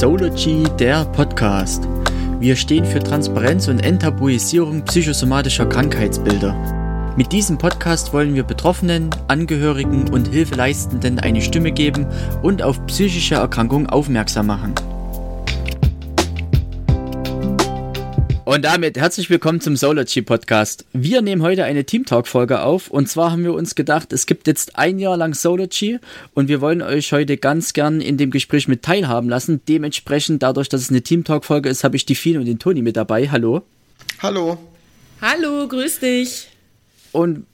Sology, der Podcast. Wir stehen für Transparenz und Enttabuisierung psychosomatischer Krankheitsbilder. Mit diesem Podcast wollen wir Betroffenen, Angehörigen und Hilfeleistenden eine Stimme geben und auf psychische Erkrankungen aufmerksam machen. Und damit herzlich willkommen zum Solargy Podcast. Wir nehmen heute eine Team Talk Folge auf und zwar haben wir uns gedacht, es gibt jetzt ein Jahr lang Solargy und wir wollen euch heute ganz gern in dem Gespräch mit teilhaben lassen. Dementsprechend, dadurch, dass es eine Team Talk Folge ist, habe ich die Fien und den Toni mit dabei. Hallo. Hallo. Hallo, grüß dich. Und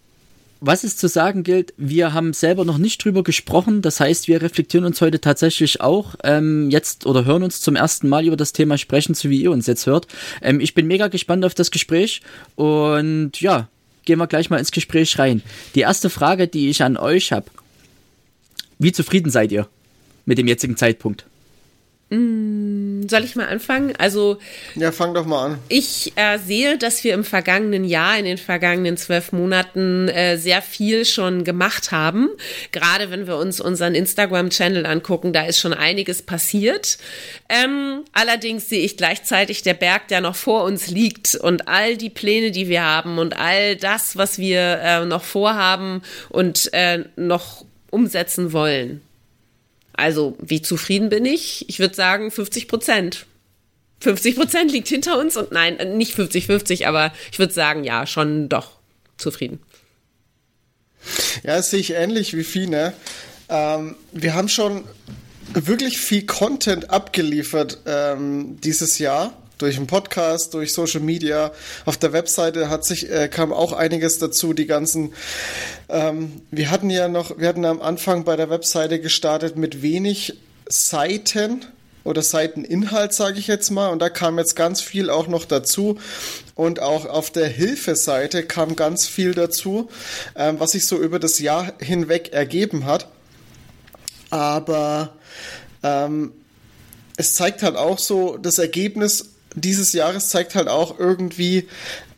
was es zu sagen gilt, wir haben selber noch nicht drüber gesprochen. Das heißt, wir reflektieren uns heute tatsächlich auch ähm, jetzt oder hören uns zum ersten Mal über das Thema sprechen, so wie ihr uns jetzt hört. Ähm, ich bin mega gespannt auf das Gespräch und ja, gehen wir gleich mal ins Gespräch rein. Die erste Frage, die ich an euch habe: Wie zufrieden seid ihr mit dem jetzigen Zeitpunkt? Mm, soll ich mal anfangen? Also. Ja, fang doch mal an. Ich äh, sehe, dass wir im vergangenen Jahr, in den vergangenen zwölf Monaten äh, sehr viel schon gemacht haben. Gerade wenn wir uns unseren Instagram-Channel angucken, da ist schon einiges passiert. Ähm, allerdings sehe ich gleichzeitig der Berg, der noch vor uns liegt und all die Pläne, die wir haben und all das, was wir äh, noch vorhaben und äh, noch umsetzen wollen. Also, wie zufrieden bin ich? Ich würde sagen 50 Prozent. 50 Prozent liegt hinter uns und nein, nicht 50-50, aber ich würde sagen, ja, schon doch zufrieden. Ja, das sehe ich ähnlich wie Fine. Ähm, wir haben schon wirklich viel Content abgeliefert ähm, dieses Jahr durch einen Podcast, durch Social Media. Auf der Webseite hat sich, äh, kam auch einiges dazu. Die ganzen, ähm, wir hatten ja noch, wir hatten am Anfang bei der Webseite gestartet mit wenig Seiten oder Seiteninhalt, sage ich jetzt mal. Und da kam jetzt ganz viel auch noch dazu. Und auch auf der Hilfeseite kam ganz viel dazu, ähm, was sich so über das Jahr hinweg ergeben hat. Aber ähm, es zeigt halt auch so, das Ergebnis dieses Jahres zeigt halt auch irgendwie,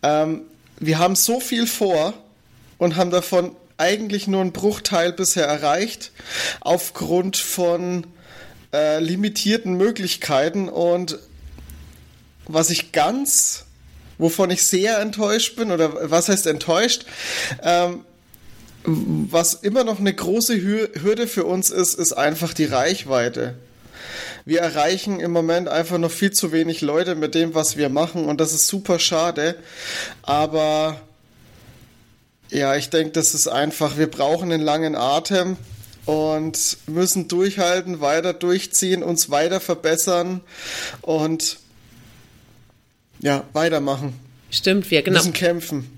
ähm, wir haben so viel vor und haben davon eigentlich nur einen Bruchteil bisher erreicht, aufgrund von äh, limitierten Möglichkeiten. Und was ich ganz, wovon ich sehr enttäuscht bin, oder was heißt enttäuscht, ähm, was immer noch eine große Hürde für uns ist, ist einfach die Reichweite wir erreichen im Moment einfach noch viel zu wenig Leute mit dem, was wir machen und das ist super schade. Aber ja, ich denke, das ist einfach, wir brauchen einen langen Atem und müssen durchhalten, weiter durchziehen, uns weiter verbessern und ja, weitermachen. Stimmt, wir genau. müssen kämpfen.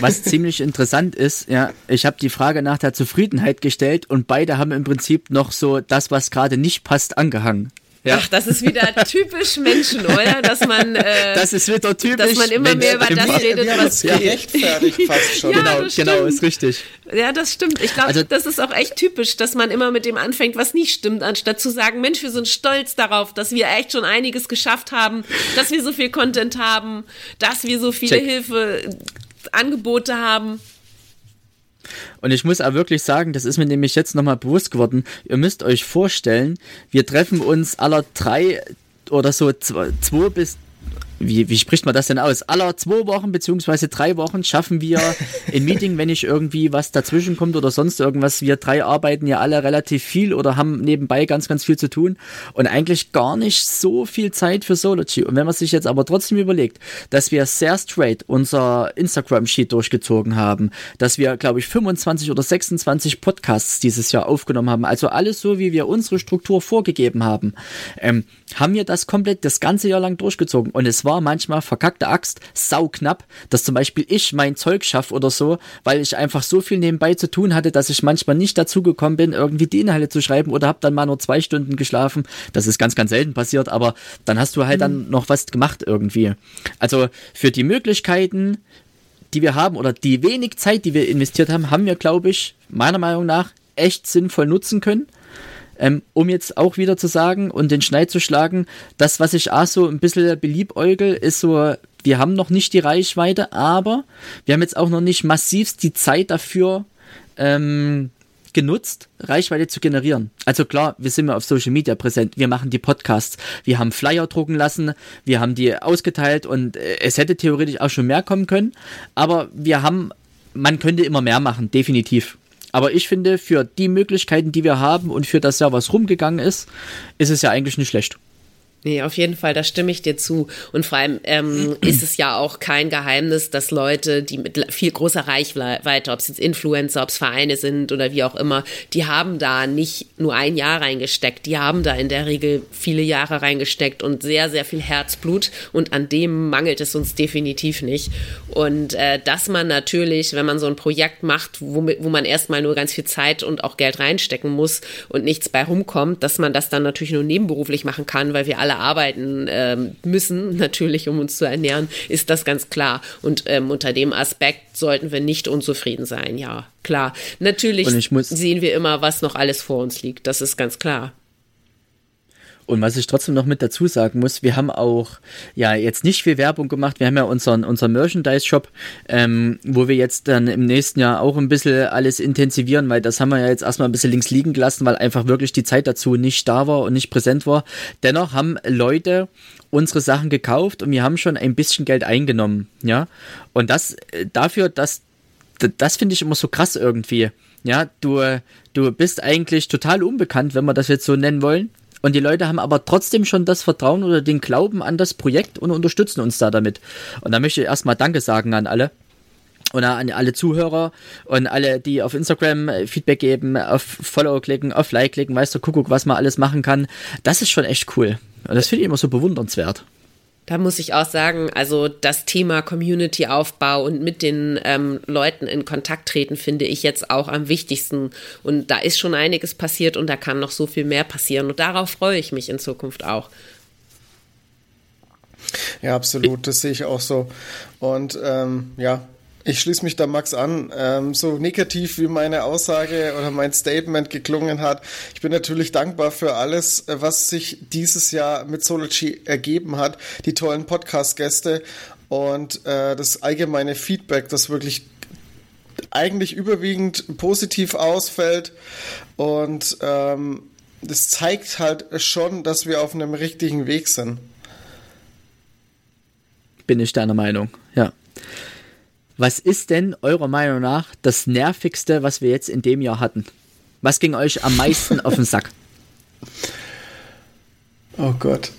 Was ziemlich interessant ist, ja, ich habe die Frage nach der Zufriedenheit gestellt und beide haben im Prinzip noch so das, was gerade nicht passt, angehangen. Ja. Ach, das ist wieder typisch Menschen, oder? Dass man, äh, das ist wieder typisch dass man immer mehr über das redet, was ja, gerechtfertigt fast schon. ja, genau, genau, ist richtig. Ja, das stimmt. Ich glaube, also, das ist auch echt typisch, dass man immer mit dem anfängt, was nicht stimmt, anstatt zu sagen, Mensch, wir sind stolz darauf, dass wir echt schon einiges geschafft haben, dass wir so viel Content haben, dass wir so viele Check. Hilfe Angebote haben. Und ich muss auch wirklich sagen, das ist mir nämlich jetzt nochmal bewusst geworden. Ihr müsst euch vorstellen, wir treffen uns aller drei oder so zwei, zwei bis wie, wie spricht man das denn aus? Aller zwei Wochen beziehungsweise drei Wochen schaffen wir ein Meeting, wenn nicht irgendwie was dazwischen kommt oder sonst irgendwas. Wir drei arbeiten ja alle relativ viel oder haben nebenbei ganz, ganz viel zu tun und eigentlich gar nicht so viel Zeit für Sology. Und wenn man sich jetzt aber trotzdem überlegt, dass wir sehr straight unser Instagram-Sheet durchgezogen haben, dass wir, glaube ich, 25 oder 26 Podcasts dieses Jahr aufgenommen haben, also alles so, wie wir unsere Struktur vorgegeben haben, ähm, haben wir das komplett das ganze Jahr lang durchgezogen. Und es war manchmal verkackte Axt, sau knapp, dass zum Beispiel ich mein Zeug schaffe oder so, weil ich einfach so viel nebenbei zu tun hatte, dass ich manchmal nicht dazu gekommen bin, irgendwie die Inhalte zu schreiben oder habe dann mal nur zwei Stunden geschlafen. Das ist ganz, ganz selten passiert, aber dann hast du halt mhm. dann noch was gemacht irgendwie. Also für die Möglichkeiten, die wir haben oder die wenig Zeit, die wir investiert haben, haben wir, glaube ich, meiner Meinung nach echt sinnvoll nutzen können. Ähm, um jetzt auch wieder zu sagen und den Schneid zu schlagen, das, was ich auch so ein bisschen beliebäugel, ist so, wir haben noch nicht die Reichweite, aber wir haben jetzt auch noch nicht massivst die Zeit dafür ähm, genutzt, Reichweite zu generieren. Also klar, wir sind ja auf Social Media präsent, wir machen die Podcasts, wir haben Flyer drucken lassen, wir haben die ausgeteilt und äh, es hätte theoretisch auch schon mehr kommen können, aber wir haben, man könnte immer mehr machen, definitiv. Aber ich finde, für die Möglichkeiten, die wir haben und für das Jahr, was rumgegangen ist, ist es ja eigentlich nicht schlecht. Nee, auf jeden Fall, da stimme ich dir zu. Und vor allem ähm, ist es ja auch kein Geheimnis, dass Leute, die mit viel großer Reichweite, ob es jetzt Influencer, ob es Vereine sind oder wie auch immer, die haben da nicht nur ein Jahr reingesteckt, die haben da in der Regel viele Jahre reingesteckt und sehr, sehr viel Herzblut und an dem mangelt es uns definitiv nicht. Und äh, dass man natürlich, wenn man so ein Projekt macht, wo, wo man erstmal nur ganz viel Zeit und auch Geld reinstecken muss und nichts bei rumkommt, dass man das dann natürlich nur nebenberuflich machen kann, weil wir alle alle arbeiten ähm, müssen, natürlich, um uns zu ernähren, ist das ganz klar. Und ähm, unter dem Aspekt sollten wir nicht unzufrieden sein, ja, klar. Natürlich sehen wir immer, was noch alles vor uns liegt, das ist ganz klar. Und was ich trotzdem noch mit dazu sagen muss, wir haben auch ja jetzt nicht viel Werbung gemacht. Wir haben ja unseren, unseren Merchandise-Shop, ähm, wo wir jetzt dann im nächsten Jahr auch ein bisschen alles intensivieren, weil das haben wir ja jetzt erstmal ein bisschen links liegen gelassen, weil einfach wirklich die Zeit dazu nicht da war und nicht präsent war. Dennoch haben Leute unsere Sachen gekauft und wir haben schon ein bisschen Geld eingenommen, ja. Und das äh, dafür, dass das finde ich immer so krass irgendwie. Ja, du, du bist eigentlich total unbekannt, wenn wir das jetzt so nennen wollen. Und die Leute haben aber trotzdem schon das Vertrauen oder den Glauben an das Projekt und unterstützen uns da damit. Und da möchte ich erstmal Danke sagen an alle. Und an alle Zuhörer und alle, die auf Instagram Feedback geben, auf Follow klicken, auf Like klicken, weißt du, Kuckuck, was man alles machen kann. Das ist schon echt cool. Und das finde ich immer so bewundernswert. Da muss ich auch sagen, also das Thema Community-Aufbau und mit den ähm, Leuten in Kontakt treten, finde ich jetzt auch am wichtigsten. Und da ist schon einiges passiert und da kann noch so viel mehr passieren. Und darauf freue ich mich in Zukunft auch. Ja, absolut, das sehe ich auch so. Und ähm, ja, ich schließe mich da Max an. Ähm, so negativ wie meine Aussage oder mein Statement geklungen hat, ich bin natürlich dankbar für alles, äh, was sich dieses Jahr mit Sology ergeben hat. Die tollen Podcast-Gäste und äh, das allgemeine Feedback, das wirklich eigentlich überwiegend positiv ausfällt. Und ähm, das zeigt halt schon, dass wir auf einem richtigen Weg sind. Bin ich deiner Meinung, ja. Was ist denn eurer Meinung nach das nervigste, was wir jetzt in dem Jahr hatten? Was ging euch am meisten auf den Sack? Oh Gott.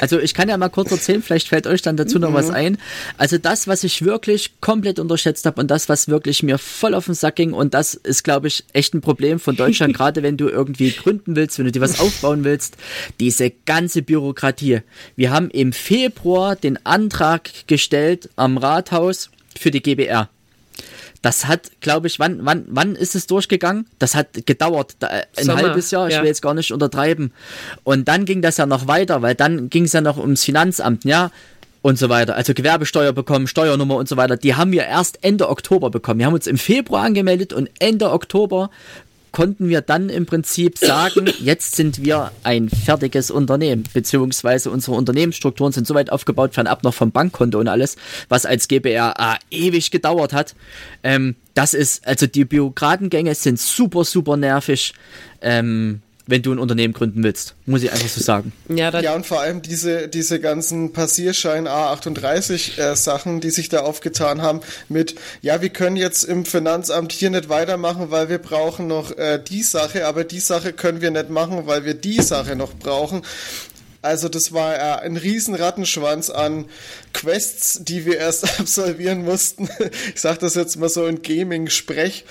Also ich kann ja mal kurz erzählen, vielleicht fällt euch dann dazu noch mhm. was ein. Also das, was ich wirklich komplett unterschätzt habe und das, was wirklich mir voll auf den Sack ging und das ist, glaube ich, echt ein Problem von Deutschland, gerade wenn du irgendwie gründen willst, wenn du dir was aufbauen willst, diese ganze Bürokratie. Wir haben im Februar den Antrag gestellt am Rathaus für die GBR. Das hat, glaube ich, wann, wann, wann ist es durchgegangen? Das hat gedauert, da, ein Sommer, halbes Jahr, ich ja. will jetzt gar nicht untertreiben. Und dann ging das ja noch weiter, weil dann ging es ja noch ums Finanzamt, ja, und so weiter. Also Gewerbesteuer bekommen, Steuernummer und so weiter. Die haben wir erst Ende Oktober bekommen. Wir haben uns im Februar angemeldet und Ende Oktober konnten wir dann im Prinzip sagen, jetzt sind wir ein fertiges Unternehmen, beziehungsweise unsere Unternehmensstrukturen sind so weit aufgebaut, fernab noch vom Bankkonto und alles, was als GBR äh, ewig gedauert hat. Ähm, das ist, also die Bürokratengänge sind super, super nervig. Ähm, wenn du ein Unternehmen gründen willst, muss ich einfach so sagen. Ja, ja und vor allem diese, diese ganzen Passierschein A38 äh, Sachen, die sich da aufgetan haben mit, ja, wir können jetzt im Finanzamt hier nicht weitermachen, weil wir brauchen noch äh, die Sache, aber die Sache können wir nicht machen, weil wir die Sache noch brauchen. Also das war äh, ein riesen Rattenschwanz an Quests, die wir erst absolvieren mussten. Ich sage das jetzt mal so in Gaming-Sprech.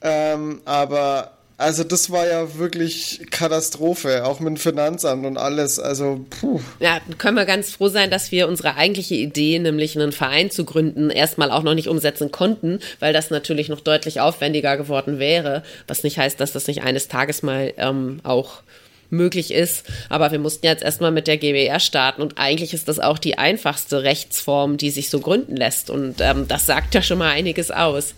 Ähm, aber also das war ja wirklich Katastrophe, auch mit dem Finanzamt und alles. Also puh. Ja, können wir ganz froh sein, dass wir unsere eigentliche Idee, nämlich einen Verein zu gründen, erstmal auch noch nicht umsetzen konnten, weil das natürlich noch deutlich aufwendiger geworden wäre. Was nicht heißt, dass das nicht eines Tages mal ähm, auch möglich ist. Aber wir mussten jetzt erstmal mit der GBR starten und eigentlich ist das auch die einfachste Rechtsform, die sich so gründen lässt. Und ähm, das sagt ja schon mal einiges aus.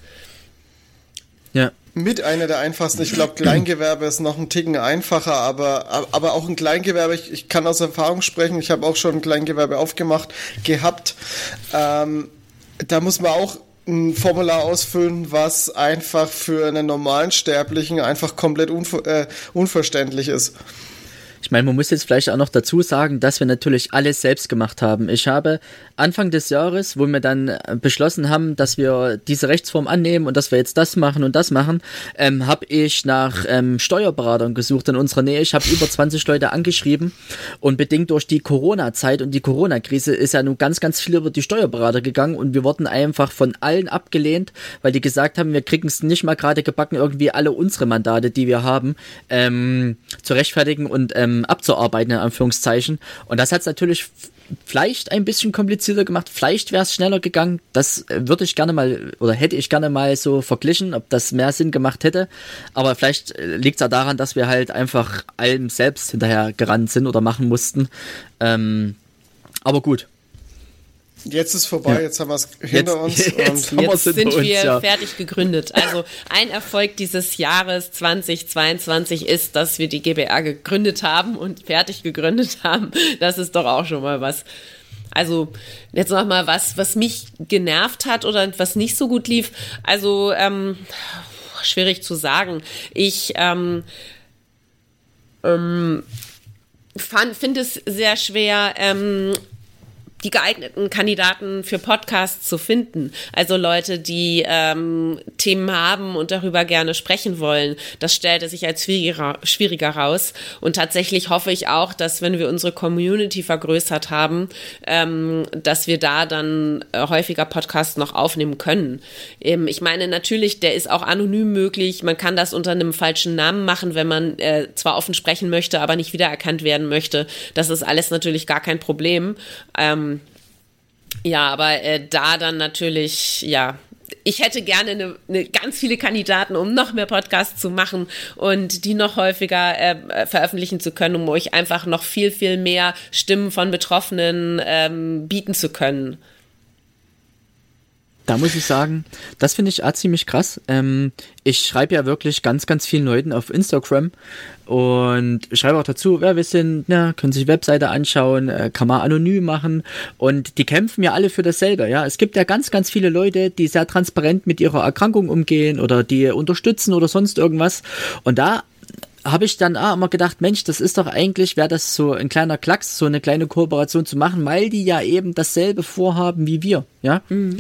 Ja, mit einer der einfachsten. Ich glaube, Kleingewerbe ist noch ein Ticken einfacher, aber, aber auch ein Kleingewerbe, ich, ich kann aus Erfahrung sprechen, ich habe auch schon ein Kleingewerbe aufgemacht gehabt. Ähm, da muss man auch ein Formular ausfüllen, was einfach für einen normalen Sterblichen einfach komplett unver äh, unverständlich ist. Ich meine, man muss jetzt vielleicht auch noch dazu sagen, dass wir natürlich alles selbst gemacht haben. Ich habe Anfang des Jahres, wo wir dann beschlossen haben, dass wir diese Rechtsform annehmen und dass wir jetzt das machen und das machen, ähm, habe ich nach ähm, Steuerberatern gesucht in unserer Nähe. Ich habe über 20 Leute angeschrieben und bedingt durch die Corona-Zeit und die Corona-Krise ist ja nun ganz, ganz viel über die Steuerberater gegangen und wir wurden einfach von allen abgelehnt, weil die gesagt haben, wir kriegen es nicht mal gerade gebacken, irgendwie alle unsere Mandate, die wir haben, ähm, zu rechtfertigen und ähm, ähm, abzuarbeiten, in Anführungszeichen. Und das hat es natürlich vielleicht ein bisschen komplizierter gemacht. Vielleicht wäre es schneller gegangen. Das äh, würde ich gerne mal oder hätte ich gerne mal so verglichen, ob das mehr Sinn gemacht hätte. Aber vielleicht äh, liegt es ja daran, dass wir halt einfach allem selbst hinterher gerannt sind oder machen mussten. Ähm, aber gut, Jetzt ist vorbei, ja. jetzt haben wir es hinter uns. Jetzt, und jetzt sind wir uns, ja. fertig gegründet. Also ein Erfolg dieses Jahres 2022 ist, dass wir die GBR gegründet haben und fertig gegründet haben. Das ist doch auch schon mal was. Also jetzt noch mal was, was mich genervt hat oder was nicht so gut lief. Also ähm, schwierig zu sagen. Ich ähm, ähm, finde es sehr schwer, ähm, die geeigneten Kandidaten für Podcasts zu finden. Also Leute, die ähm, Themen haben und darüber gerne sprechen wollen. Das stellte sich als schwieriger, schwieriger raus. Und tatsächlich hoffe ich auch, dass wenn wir unsere Community vergrößert haben, ähm, dass wir da dann äh, häufiger Podcasts noch aufnehmen können. Ähm, ich meine, natürlich, der ist auch anonym möglich. Man kann das unter einem falschen Namen machen, wenn man äh, zwar offen sprechen möchte, aber nicht wiedererkannt werden möchte. Das ist alles natürlich gar kein Problem. Ähm, ja, aber äh, da dann natürlich, ja, ich hätte gerne eine, eine, ganz viele Kandidaten, um noch mehr Podcasts zu machen und die noch häufiger äh, veröffentlichen zu können, um euch einfach noch viel, viel mehr Stimmen von Betroffenen ähm, bieten zu können. Da muss ich sagen, das finde ich auch ziemlich krass. Ähm, ich schreibe ja wirklich ganz, ganz vielen Leuten auf Instagram und schreibe auch dazu, wer wir sind, na, können sich Webseite anschauen, äh, kann man anonym machen und die kämpfen ja alle für dasselbe. Ja, es gibt ja ganz, ganz viele Leute, die sehr transparent mit ihrer Erkrankung umgehen oder die unterstützen oder sonst irgendwas. Und da habe ich dann auch immer gedacht, Mensch, das ist doch eigentlich, wäre das so ein kleiner Klacks, so eine kleine Kooperation zu machen, weil die ja eben dasselbe vorhaben wie wir, ja. Mhm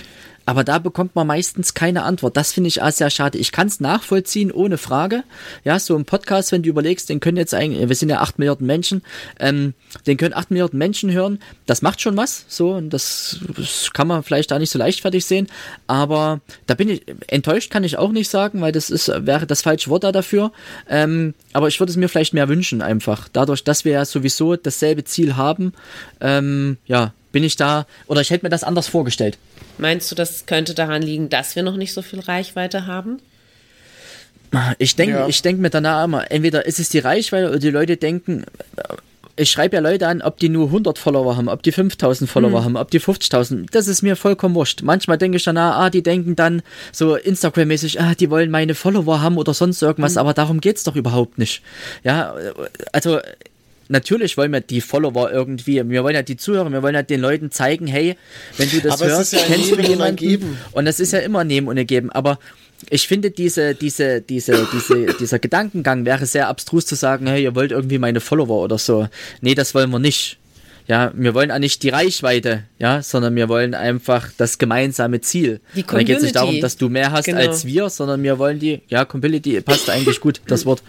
aber da bekommt man meistens keine Antwort. Das finde ich auch sehr schade. Ich kann es nachvollziehen, ohne Frage. Ja, so ein Podcast, wenn du überlegst, den können jetzt eigentlich, wir sind ja acht Milliarden Menschen, ähm, den können acht Milliarden Menschen hören. Das macht schon was, so, und das, das kann man vielleicht da nicht so leichtfertig sehen, aber da bin ich, enttäuscht kann ich auch nicht sagen, weil das ist, wäre das falsche Wort da dafür, ähm, aber ich würde es mir vielleicht mehr wünschen einfach. Dadurch, dass wir ja sowieso dasselbe Ziel haben, ähm, ja, bin ich da, oder ich hätte mir das anders vorgestellt. Meinst du, das könnte daran liegen, dass wir noch nicht so viel Reichweite haben? Ich denke ja. ich denk mir danach immer, entweder ist es die Reichweite oder die Leute denken, ich schreibe ja Leute an, ob die nur 100 Follower haben, ob die 5000 Follower hm. haben, ob die 50.000. Das ist mir vollkommen wurscht. Manchmal denke ich dann, ah, die denken dann so Instagram-mäßig, ah, die wollen meine Follower haben oder sonst irgendwas, hm. aber darum geht es doch überhaupt nicht. Ja, also natürlich wollen wir die Follower irgendwie, wir wollen ja die Zuhörer, wir wollen ja den Leuten zeigen, hey, wenn du das aber hörst, ja kennst du jemanden. Geben. Und das ist ja immer nehmen und geben. Aber ich finde diese, diese, diese, diese, dieser Gedankengang wäre sehr abstrus zu sagen, hey, ihr wollt irgendwie meine Follower oder so. Nee, das wollen wir nicht. Ja, wir wollen auch nicht die Reichweite, ja, sondern wir wollen einfach das gemeinsame Ziel. Die Community. Und da geht es nicht darum, dass du mehr hast genau. als wir, sondern wir wollen die, ja, Community passt eigentlich gut, das Wort.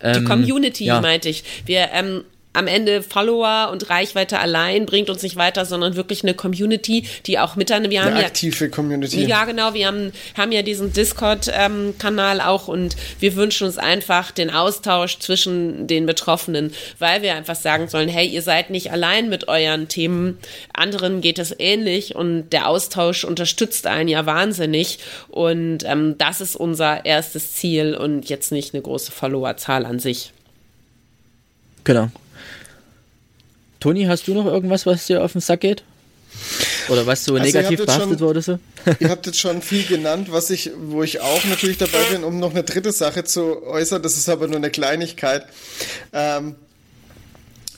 Die ähm, Community, ja. meinte ich. Wir ähm, am Ende Follower und Reichweite allein bringt uns nicht weiter, sondern wirklich eine Community, die auch miteinander, wir eine haben aktive ja, Community. Ja, genau, wir haben, haben ja diesen Discord-Kanal ähm, auch und wir wünschen uns einfach den Austausch zwischen den Betroffenen, weil wir einfach sagen sollen, hey, ihr seid nicht allein mit euren Themen, anderen geht es ähnlich und der Austausch unterstützt einen ja wahnsinnig und ähm, das ist unser erstes Ziel und jetzt nicht eine große Followerzahl an sich. Genau. Toni, hast du noch irgendwas, was dir auf den Sack geht? Oder was so also negativ behaftet wurde? So? ihr habt jetzt schon viel genannt, was ich, wo ich auch natürlich dabei bin, um noch eine dritte Sache zu äußern. Das ist aber nur eine Kleinigkeit. Ähm,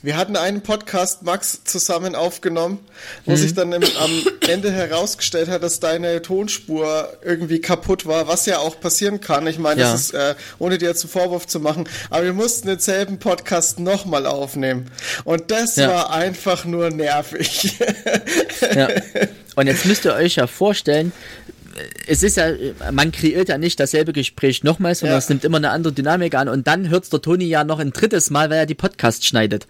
Wir hatten einen Podcast, Max, zusammen aufgenommen, wo mhm. sich dann im, am Ende herausgestellt hat, dass deine Tonspur irgendwie kaputt war, was ja auch passieren kann. Ich meine, ja. das ist, äh, ohne dir jetzt einen Vorwurf zu machen, aber wir mussten denselben Podcast nochmal aufnehmen. Und das ja. war einfach nur nervig. ja. Und jetzt müsst ihr euch ja vorstellen, es ist ja, man kreiert ja nicht dasselbe Gespräch nochmal, sondern ja. es nimmt immer eine andere Dynamik an und dann hört der Toni ja noch ein drittes Mal, weil er die Podcast schneidet.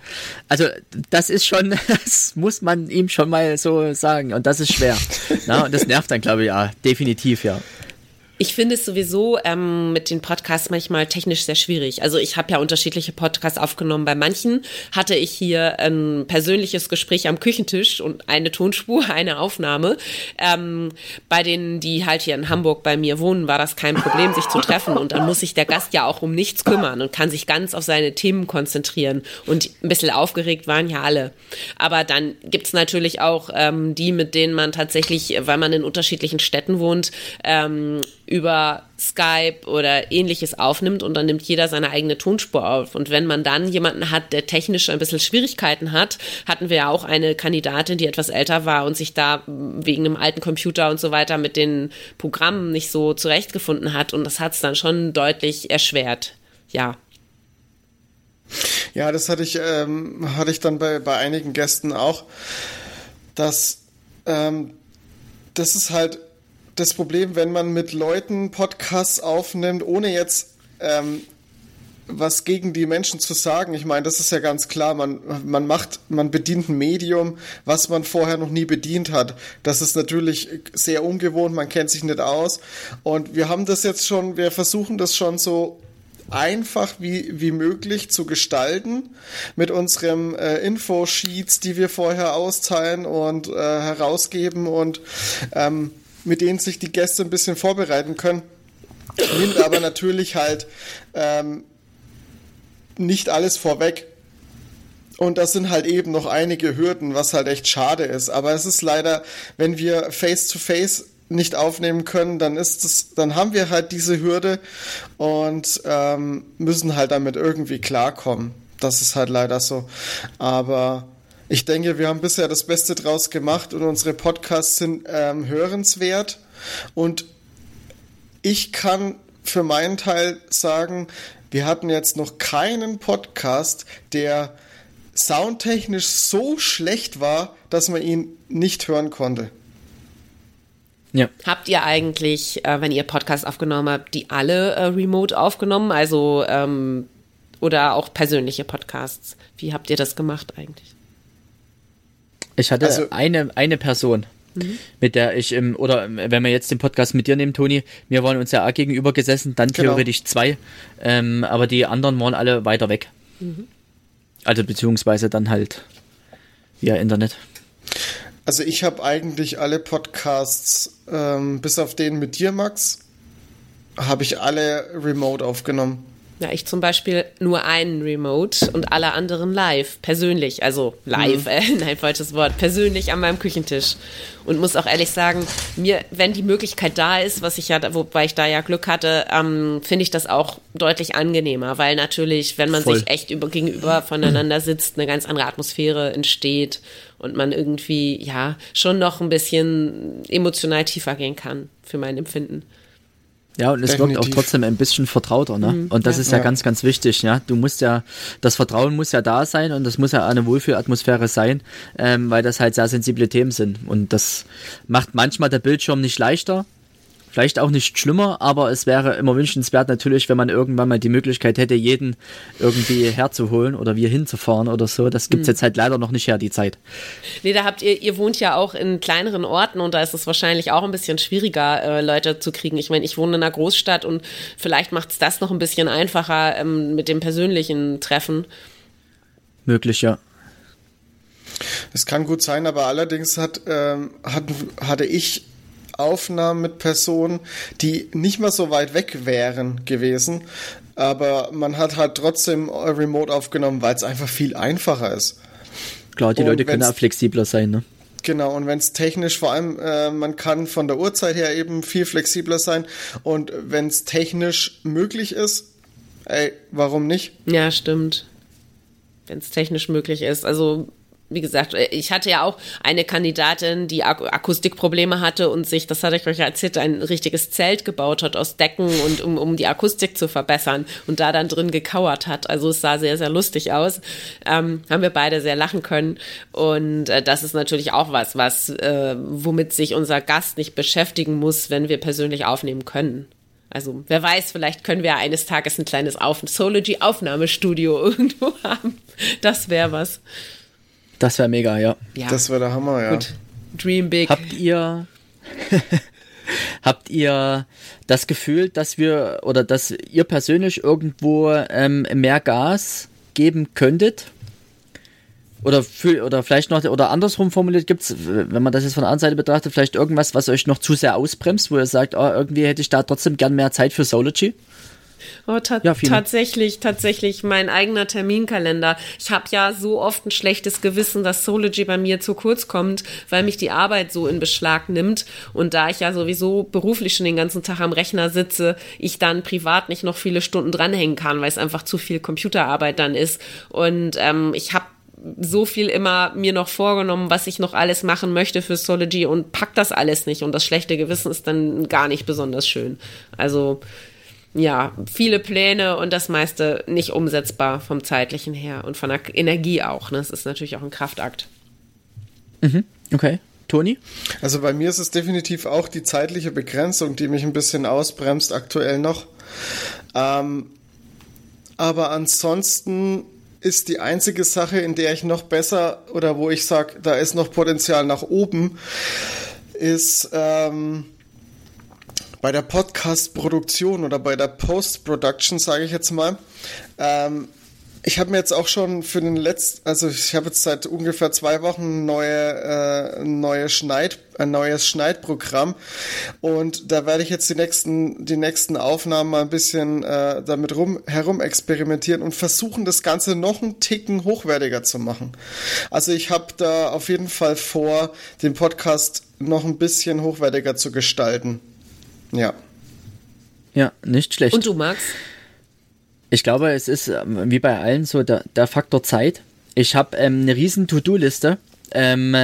Also das ist schon, das muss man ihm schon mal so sagen und das ist schwer. Na, und das nervt dann, glaube ich, ja, definitiv, ja. Ich finde es sowieso ähm, mit den Podcasts manchmal technisch sehr schwierig. Also ich habe ja unterschiedliche Podcasts aufgenommen. Bei manchen hatte ich hier ein persönliches Gespräch am Küchentisch und eine Tonspur, eine Aufnahme. Ähm, bei denen, die halt hier in Hamburg bei mir wohnen, war das kein Problem, sich zu treffen. Und dann muss sich der Gast ja auch um nichts kümmern und kann sich ganz auf seine Themen konzentrieren. Und ein bisschen aufgeregt waren ja alle. Aber dann gibt's natürlich auch ähm, die, mit denen man tatsächlich, weil man in unterschiedlichen Städten wohnt, ähm, über Skype oder ähnliches aufnimmt und dann nimmt jeder seine eigene Tonspur auf. Und wenn man dann jemanden hat, der technisch ein bisschen Schwierigkeiten hat, hatten wir ja auch eine Kandidatin, die etwas älter war und sich da wegen einem alten Computer und so weiter mit den Programmen nicht so zurechtgefunden hat. Und das hat es dann schon deutlich erschwert. Ja. Ja, das hatte ich, ähm, hatte ich dann bei, bei einigen Gästen auch, dass ähm, das ist halt das Problem, wenn man mit Leuten Podcasts aufnimmt, ohne jetzt ähm, was gegen die Menschen zu sagen. Ich meine, das ist ja ganz klar. Man, man macht, man bedient ein Medium, was man vorher noch nie bedient hat. Das ist natürlich sehr ungewohnt. Man kennt sich nicht aus. Und wir haben das jetzt schon, wir versuchen das schon so einfach wie, wie möglich zu gestalten mit unserem äh, Infosheets, die wir vorher austeilen und äh, herausgeben und ähm, mit denen sich die Gäste ein bisschen vorbereiten können. Nimmt aber natürlich halt ähm, nicht alles vorweg. Und das sind halt eben noch einige Hürden, was halt echt schade ist. Aber es ist leider, wenn wir face-to-face -face nicht aufnehmen können, dann ist es, dann haben wir halt diese Hürde und ähm, müssen halt damit irgendwie klarkommen. Das ist halt leider so. Aber ich denke, wir haben bisher das Beste draus gemacht und unsere Podcasts sind ähm, hörenswert. Und ich kann für meinen Teil sagen, wir hatten jetzt noch keinen Podcast, der soundtechnisch so schlecht war, dass man ihn nicht hören konnte. Ja. Habt ihr eigentlich, äh, wenn ihr Podcasts aufgenommen habt, die alle äh, remote aufgenommen? Also ähm, oder auch persönliche Podcasts? Wie habt ihr das gemacht eigentlich? Ich hatte also, eine, eine Person, mhm. mit der ich im, oder wenn wir jetzt den Podcast mit dir nehmen, Toni, wir waren uns ja auch gegenüber gesessen, dann genau. theoretisch zwei, ähm, aber die anderen waren alle weiter weg. Mhm. Also beziehungsweise dann halt via Internet. Also ich habe eigentlich alle Podcasts, ähm, bis auf den mit dir, Max, habe ich alle remote aufgenommen. Ja, ich zum Beispiel nur einen Remote und alle anderen live, persönlich, also live, mhm. äh, nein, falsches Wort, persönlich an meinem Küchentisch. Und muss auch ehrlich sagen, mir, wenn die Möglichkeit da ist, was ich ja, wobei ich da ja Glück hatte, ähm, finde ich das auch deutlich angenehmer, weil natürlich, wenn man Voll. sich echt über, gegenüber voneinander sitzt, eine ganz andere Atmosphäre entsteht und man irgendwie, ja, schon noch ein bisschen emotional tiefer gehen kann, für mein Empfinden. Ja, und es Definitiv. wirkt auch trotzdem ein bisschen vertrauter, ne? Mhm, und das ja, ist ja, ja, ganz, ganz wichtig, ja. Du musst ja, das Vertrauen muss ja da sein und das muss ja eine Wohlfühlatmosphäre sein, ähm, weil das halt sehr sensible Themen sind. Und das macht manchmal der Bildschirm nicht leichter, Vielleicht auch nicht schlimmer, aber es wäre immer wünschenswert natürlich, wenn man irgendwann mal die Möglichkeit hätte, jeden irgendwie herzuholen oder wir hinzufahren oder so. Das gibt es mhm. jetzt halt leider noch nicht her, die Zeit. Nee, da habt ihr, ihr wohnt ja auch in kleineren Orten und da ist es wahrscheinlich auch ein bisschen schwieriger, äh, Leute zu kriegen. Ich meine, ich wohne in einer Großstadt und vielleicht macht es das noch ein bisschen einfacher ähm, mit dem persönlichen Treffen. Möglich, ja. Es kann gut sein, aber allerdings hat, ähm, hat, hatte ich Aufnahmen mit Personen, die nicht mal so weit weg wären gewesen. Aber man hat halt trotzdem remote aufgenommen, weil es einfach viel einfacher ist. Klar, die und Leute können auch flexibler sein, ne? Genau, und wenn es technisch, vor allem, äh, man kann von der Uhrzeit her eben viel flexibler sein. Und wenn es technisch möglich ist, ey, warum nicht? Ja, stimmt. wenn es technisch möglich ist. Also wie gesagt, ich hatte ja auch eine Kandidatin, die Ak Akustikprobleme hatte und sich, das hatte ich euch erzählt, ein richtiges Zelt gebaut hat aus Decken und um, um die Akustik zu verbessern und da dann drin gekauert hat. Also es sah sehr, sehr lustig aus. Ähm, haben wir beide sehr lachen können. Und äh, das ist natürlich auch was, was, äh, womit sich unser Gast nicht beschäftigen muss, wenn wir persönlich aufnehmen können. Also wer weiß, vielleicht können wir eines Tages ein kleines Auf Sology-Aufnahmestudio irgendwo haben. Das wäre was. Das wäre mega, ja. ja. Das wäre der Hammer, ja. Gut. Dream big. Habt ihr habt ihr das Gefühl, dass wir oder dass ihr persönlich irgendwo ähm, mehr Gas geben könntet? Oder, für, oder vielleicht noch, oder andersrum formuliert, gibt es, wenn man das jetzt von der anderen Seite betrachtet, vielleicht irgendwas, was euch noch zu sehr ausbremst, wo ihr sagt, oh, irgendwie hätte ich da trotzdem gern mehr Zeit für Sology? Oh, ta ja, tatsächlich, tatsächlich mein eigener Terminkalender. Ich habe ja so oft ein schlechtes Gewissen, dass Sology bei mir zu kurz kommt, weil mich die Arbeit so in Beschlag nimmt. Und da ich ja sowieso beruflich schon den ganzen Tag am Rechner sitze, ich dann privat nicht noch viele Stunden dranhängen kann, weil es einfach zu viel Computerarbeit dann ist. Und ähm, ich habe so viel immer mir noch vorgenommen, was ich noch alles machen möchte für Sology und pack das alles nicht. Und das schlechte Gewissen ist dann gar nicht besonders schön. Also ja, viele Pläne und das meiste nicht umsetzbar vom zeitlichen her und von der Energie auch. Ne? Das ist natürlich auch ein Kraftakt. Mhm. Okay. Toni? Also bei mir ist es definitiv auch die zeitliche Begrenzung, die mich ein bisschen ausbremst aktuell noch. Ähm, aber ansonsten ist die einzige Sache, in der ich noch besser oder wo ich sage, da ist noch Potenzial nach oben, ist ähm, bei der Podcast-Produktion oder bei der Post-Production, sage ich jetzt mal, ähm, ich habe mir jetzt auch schon für den letzten, also ich habe jetzt seit ungefähr zwei Wochen neue, äh, neue Schneid, ein neues Schneidprogramm und da werde ich jetzt die nächsten, die nächsten Aufnahmen mal ein bisschen äh, damit rum herum experimentieren und versuchen, das Ganze noch einen Ticken hochwertiger zu machen. Also ich habe da auf jeden Fall vor, den Podcast noch ein bisschen hochwertiger zu gestalten. Ja. Ja, nicht schlecht. Und du, Max? Ich glaube, es ist ähm, wie bei allen so der, der Faktor Zeit. Ich habe ähm, eine riesen To-Do-Liste, ähm,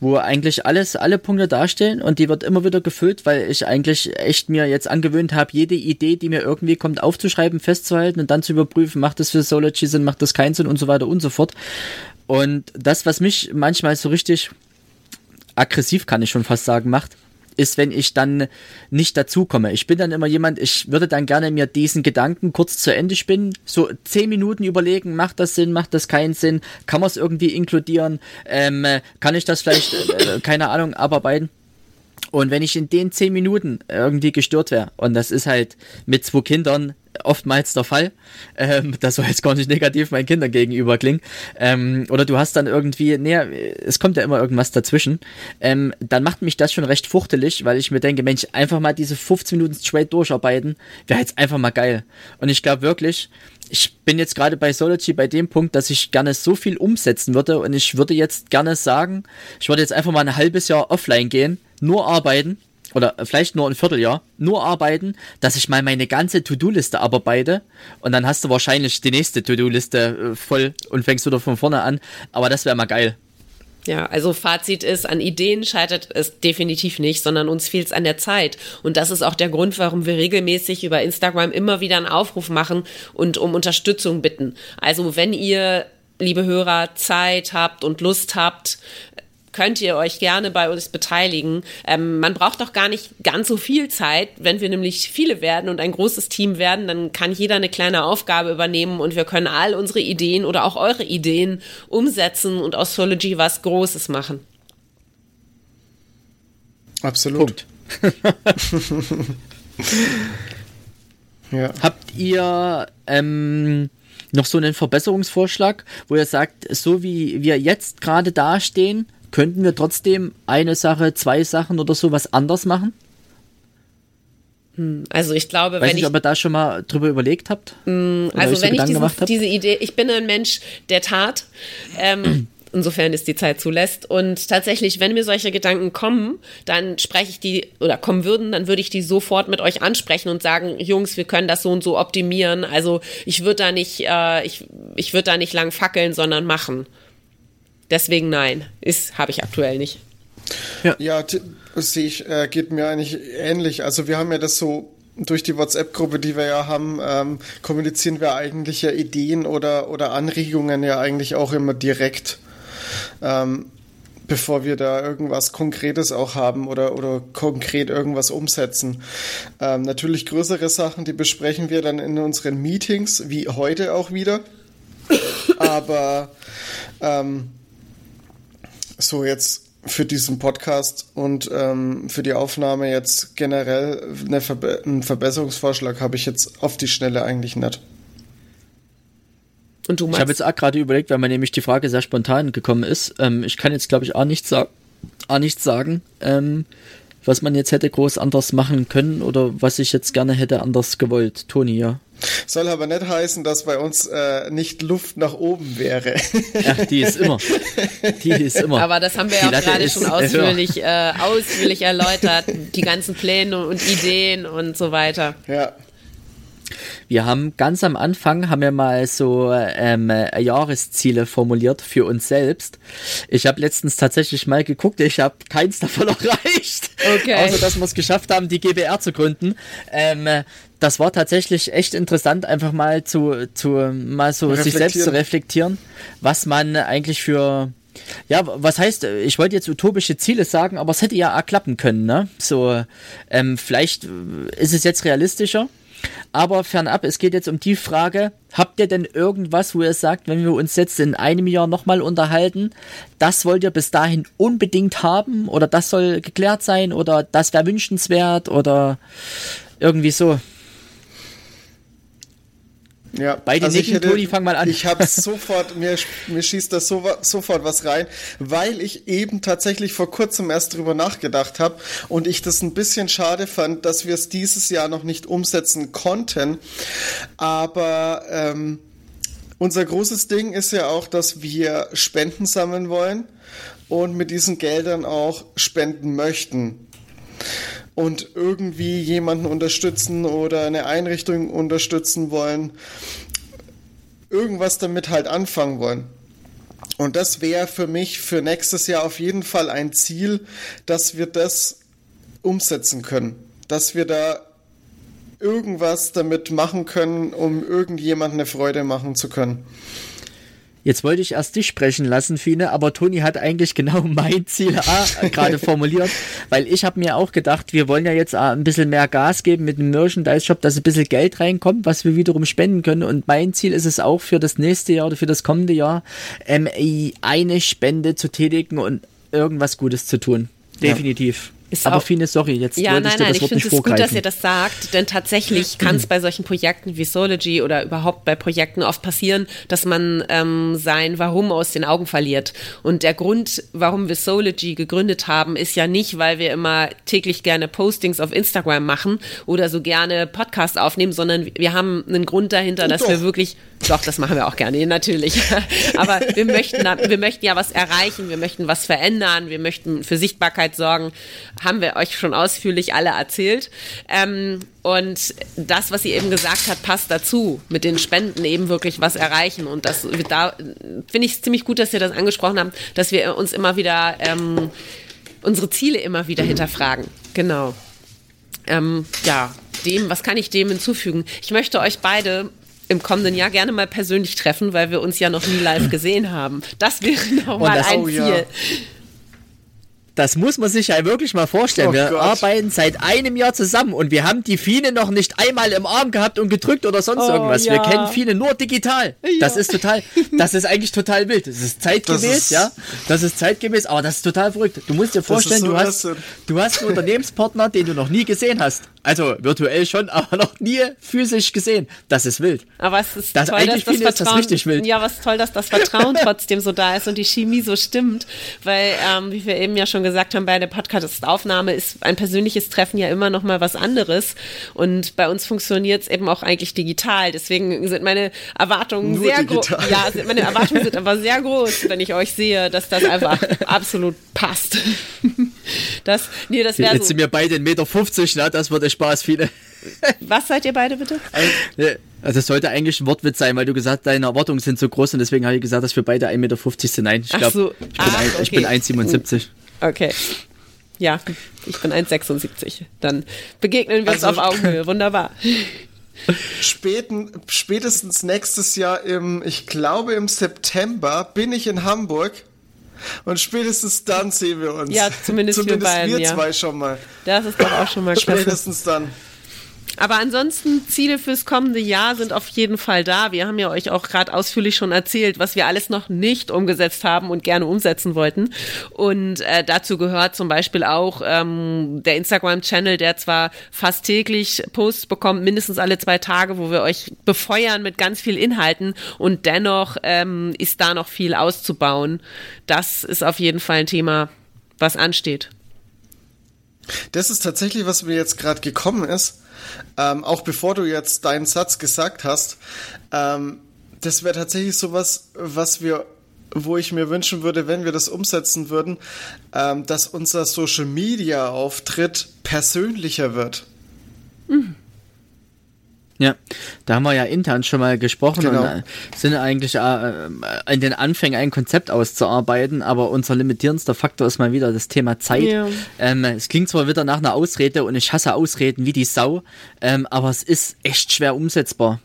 wo eigentlich alles, alle Punkte dastehen und die wird immer wieder gefüllt, weil ich eigentlich echt mir jetzt angewöhnt habe, jede Idee, die mir irgendwie kommt, aufzuschreiben, festzuhalten und dann zu überprüfen, macht das für Sology Sinn, macht das keinen Sinn und so weiter und so fort. Und das, was mich manchmal so richtig aggressiv, kann ich schon fast sagen, macht, ist, wenn ich dann nicht dazukomme. Ich bin dann immer jemand, ich würde dann gerne mir diesen Gedanken kurz zu Ende spinnen, so zehn Minuten überlegen, macht das Sinn, macht das keinen Sinn, kann man es irgendwie inkludieren, ähm, kann ich das vielleicht, äh, keine Ahnung, abarbeiten. Und wenn ich in den zehn Minuten irgendwie gestört wäre, und das ist halt mit zwei Kindern oftmals der Fall, ähm, das soll jetzt gar nicht negativ meinen Kindern gegenüber klingen, ähm, oder du hast dann irgendwie, nee, es kommt ja immer irgendwas dazwischen, ähm, dann macht mich das schon recht fuchtelig, weil ich mir denke, Mensch, einfach mal diese 15 Minuten straight durcharbeiten, wäre jetzt einfach mal geil. Und ich glaube wirklich, ich bin jetzt gerade bei Sology bei dem Punkt, dass ich gerne so viel umsetzen würde. Und ich würde jetzt gerne sagen, ich würde jetzt einfach mal ein halbes Jahr offline gehen, nur arbeiten oder vielleicht nur ein Vierteljahr, nur arbeiten, dass ich mal meine ganze To-Do-Liste abarbeite und dann hast du wahrscheinlich die nächste To-Do-Liste äh, voll und fängst wieder von vorne an, aber das wäre mal geil. Ja, also Fazit ist, an Ideen scheitert es definitiv nicht, sondern uns fehlt es an der Zeit. Und das ist auch der Grund, warum wir regelmäßig über Instagram immer wieder einen Aufruf machen und um Unterstützung bitten. Also wenn ihr liebe Hörer, Zeit habt und Lust habt, könnt ihr euch gerne bei uns beteiligen. Ähm, man braucht doch gar nicht ganz so viel Zeit. Wenn wir nämlich viele werden und ein großes Team werden, dann kann jeder eine kleine Aufgabe übernehmen und wir können all unsere Ideen oder auch eure Ideen umsetzen und aus Sology was Großes machen. Absolut. ja. Habt ihr ähm, noch so einen Verbesserungsvorschlag, wo ihr sagt, so wie wir jetzt gerade dastehen, könnten wir trotzdem eine Sache, zwei Sachen oder so was anders machen? Hm, also ich glaube, Weiß wenn nicht, ich, ob ihr da schon mal drüber überlegt habt. Hm, also wenn so ich diesen, diese Idee, ich bin ein Mensch der Tat. Ähm, insofern es die Zeit zulässt. Und tatsächlich, wenn mir solche Gedanken kommen, dann spreche ich die oder kommen würden, dann würde ich die sofort mit euch ansprechen und sagen, Jungs, wir können das so und so optimieren. Also ich würde da nicht, äh, ich ich würde da nicht lang fackeln, sondern machen. Deswegen nein, ist habe ich aktuell nicht. Ja, ja sehe ich, äh, geht mir eigentlich ähnlich. Also wir haben ja das so durch die WhatsApp-Gruppe, die wir ja haben, ähm, kommunizieren wir eigentlich ja Ideen oder, oder Anregungen ja eigentlich auch immer direkt. Ähm, bevor wir da irgendwas Konkretes auch haben oder, oder konkret irgendwas umsetzen. Ähm, natürlich größere Sachen, die besprechen wir dann in unseren Meetings, wie heute auch wieder. Aber ähm, so jetzt für diesen Podcast und ähm, für die Aufnahme jetzt generell eine Verbe einen Verbesserungsvorschlag habe ich jetzt auf die Schnelle eigentlich nicht. Und du meinst? Ich habe jetzt auch gerade überlegt, weil mir nämlich die Frage sehr spontan gekommen ist. Ähm, ich kann jetzt, glaube ich, auch nichts, sa auch nichts sagen, ähm, was man jetzt hätte groß anders machen können oder was ich jetzt gerne hätte anders gewollt. Toni, ja. Soll aber nicht heißen, dass bei uns äh, nicht Luft nach oben wäre. Ja, die ist immer. Die ist immer. Aber das haben wir ja auch gerade schon ausführlich, äh, ausführlich erläutert. Die ganzen Pläne und Ideen und so weiter. Ja. Wir haben ganz am Anfang haben wir mal so ähm, Jahresziele formuliert für uns selbst. Ich habe letztens tatsächlich mal geguckt, ich habe keins davon erreicht. Okay. Außer dass wir es geschafft haben, die GBR zu gründen. Ähm, das war tatsächlich echt interessant, einfach mal zu, zu mal so sich selbst zu reflektieren, was man eigentlich für ja, was heißt, ich wollte jetzt utopische Ziele sagen, aber es hätte ja auch klappen können, ne? So, ähm, vielleicht ist es jetzt realistischer, aber fernab, es geht jetzt um die Frage, habt ihr denn irgendwas, wo ihr sagt, wenn wir uns jetzt in einem Jahr nochmal unterhalten, das wollt ihr bis dahin unbedingt haben oder das soll geklärt sein oder das wäre wünschenswert oder irgendwie so? Ja, Beide also nicken, hätte, Toni, fang mal an. Ich habe sofort, mir, mir schießt das so, sofort was rein, weil ich eben tatsächlich vor kurzem erst drüber nachgedacht habe und ich das ein bisschen schade fand, dass wir es dieses Jahr noch nicht umsetzen konnten. Aber ähm, unser großes Ding ist ja auch, dass wir Spenden sammeln wollen und mit diesen Geldern auch spenden möchten und irgendwie jemanden unterstützen oder eine Einrichtung unterstützen wollen, irgendwas damit halt anfangen wollen. Und das wäre für mich für nächstes Jahr auf jeden Fall ein Ziel, dass wir das umsetzen können, dass wir da irgendwas damit machen können, um irgendjemandem eine Freude machen zu können. Jetzt wollte ich erst dich sprechen lassen, Fine, aber Toni hat eigentlich genau mein Ziel gerade formuliert, weil ich habe mir auch gedacht, wir wollen ja jetzt ein bisschen mehr Gas geben mit dem Merchandise-Shop, dass ein bisschen Geld reinkommt, was wir wiederum spenden können. Und mein Ziel ist es auch für das nächste Jahr oder für das kommende Jahr, ähm, eine Spende zu tätigen und irgendwas Gutes zu tun. Definitiv. Ja. Ist aber Fine, sorry, jetzt ja, nein, nein, ich finde es gut, dass ihr das sagt, denn tatsächlich kann es bei solchen Projekten wie Sology oder überhaupt bei Projekten oft passieren, dass man ähm, sein Warum aus den Augen verliert. Und der Grund, warum wir Sology gegründet haben, ist ja nicht, weil wir immer täglich gerne Postings auf Instagram machen oder so gerne Podcasts aufnehmen, sondern wir haben einen Grund dahinter, dass Doch. wir wirklich doch, das machen wir auch gerne, natürlich. Aber wir möchten, wir möchten ja was erreichen, wir möchten was verändern, wir möchten für Sichtbarkeit sorgen. Haben wir euch schon ausführlich alle erzählt. Ähm, und das, was sie eben gesagt hat, passt dazu. Mit den Spenden eben wirklich was erreichen. Und das da finde ich es ziemlich gut, dass ihr das angesprochen habt, dass wir uns immer wieder ähm, unsere Ziele immer wieder hinterfragen. Genau. Ähm, ja, dem, was kann ich dem hinzufügen? Ich möchte euch beide im kommenden Jahr gerne mal persönlich treffen, weil wir uns ja noch nie live gesehen haben. Das wäre nochmal ein Ziel. Ja. Das muss man sich ja wirklich mal vorstellen. Oh wir Gott. arbeiten seit einem Jahr zusammen und wir haben die Fine noch nicht einmal im Arm gehabt und gedrückt oder sonst oh, irgendwas. Ja. Wir kennen Fine nur digital. Ja. Das ist total, das ist eigentlich total wild. Das ist zeitgemäß, das ist, ja. Das ist zeitgemäß, aber das ist total verrückt. Du musst dir vorstellen, so du, hast, du hast einen Unternehmenspartner, den du noch nie gesehen hast. Also virtuell schon, aber noch nie physisch gesehen. Das ist wild. Aber es ist das toll, dass das Vertrauen, das richtig wild. Ja, was toll, dass das Vertrauen trotzdem so da ist und die Chemie so stimmt, weil ähm, wie wir eben ja schon gesagt haben, bei der Podcast-Aufnahme ist ein persönliches Treffen ja immer noch mal was anderes und bei uns funktioniert es eben auch eigentlich digital. Deswegen sind meine Erwartungen Nur sehr groß. Ja, meine Erwartungen sind aber sehr groß, wenn ich euch sehe, dass das einfach absolut passt. Das, nee, das Jetzt so. sind wir beide 1,50 Meter, ne? das wird der Spaß, viele. Was seid ihr beide bitte? Also es sollte eigentlich ein Wortwitz sein, weil du gesagt deine Erwartungen sind so groß und deswegen habe ich gesagt, dass wir beide 1,50 Meter sind. Nein, ich glaube, so. ich, bin ein, okay. ich bin 1,77. Okay. Ja, ich bin 1,76. Dann begegnen wir uns Also- auf Augenhöhe. Wunderbar. Späten, spätestens nächstes Jahr im, ich glaube im September, bin ich in Hamburg. Und spätestens dann sehen wir uns. Ja, zumindest wir zumindest beiden, wir ja. zwei schon mal. Das ist doch auch schon mal klasse. Spätestens dann. Aber ansonsten, Ziele fürs kommende Jahr sind auf jeden Fall da. Wir haben ja euch auch gerade ausführlich schon erzählt, was wir alles noch nicht umgesetzt haben und gerne umsetzen wollten. Und äh, dazu gehört zum Beispiel auch ähm, der Instagram-Channel, der zwar fast täglich Posts bekommt, mindestens alle zwei Tage, wo wir euch befeuern mit ganz viel Inhalten. Und dennoch ähm, ist da noch viel auszubauen. Das ist auf jeden Fall ein Thema, was ansteht. Das ist tatsächlich, was mir jetzt gerade gekommen ist. Ähm, auch bevor du jetzt deinen Satz gesagt hast. Ähm, das wäre tatsächlich sowas, was wir, wo ich mir wünschen würde, wenn wir das umsetzen würden, ähm, dass unser Social Media Auftritt persönlicher wird. Ja, da haben wir ja intern schon mal gesprochen Genau. und äh, sind eigentlich äh, in den Anfängen ein Konzept auszuarbeiten, aber unser limitierendster Faktor ist mal wieder das Thema Zeit. Ja. Ähm, es klingt zwar wieder nach einer Ausrede und ich hasse Ausreden wie die Sau, ähm, aber es ist echt schwer umsetzbar.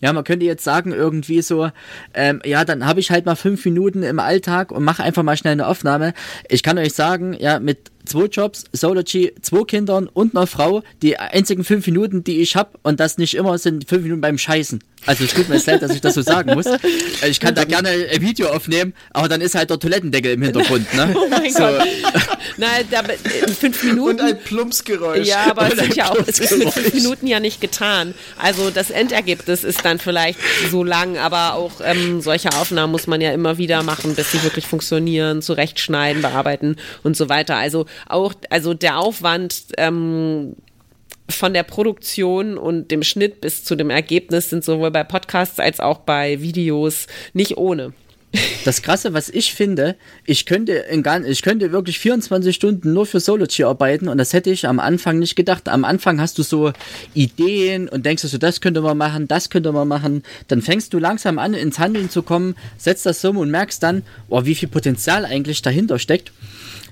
Ja, man könnte jetzt sagen, irgendwie so, ähm, ja, dann habe ich halt mal fünf Minuten im Alltag und mache einfach mal schnell eine Aufnahme. Ich kann euch sagen, ja, mit zwei Jobs, Sology, zwei Kindern und einer Frau, die einzigen fünf Minuten, die ich habe, und das nicht immer, sind fünf Minuten beim Scheißen. Also es tut mir leid, dass ich das so sagen muss. Ich kann da gerne ein Video aufnehmen, aber dann ist halt der Toilettendeckel im Hintergrund, ne? Oh mein so, Gott. Nein, da, in fünf Minuten. Und ein Plumpsgeräusch. Ja, aber es, sind ja auch, es ist mit fünf. Minuten ja nicht getan. Also das Endergebnis ist dann vielleicht so lang, aber auch ähm, solche Aufnahmen muss man ja immer wieder machen, bis sie wirklich funktionieren, zurechtschneiden, bearbeiten und so weiter. Also auch, also der Aufwand ähm, von der Produktion und dem Schnitt bis zu dem Ergebnis sind sowohl bei Podcasts als auch bei Videos nicht ohne. Das Krasse, was ich finde, ich könnte, in ich könnte wirklich 24 Stunden nur für Sology arbeiten und das hätte ich am Anfang nicht gedacht. Am Anfang hast du so Ideen und denkst so, das könnte man machen, das könnte man machen. Dann fängst du langsam an, ins Handeln zu kommen, setzt das um und merkst dann, oh, wie viel Potenzial eigentlich dahinter steckt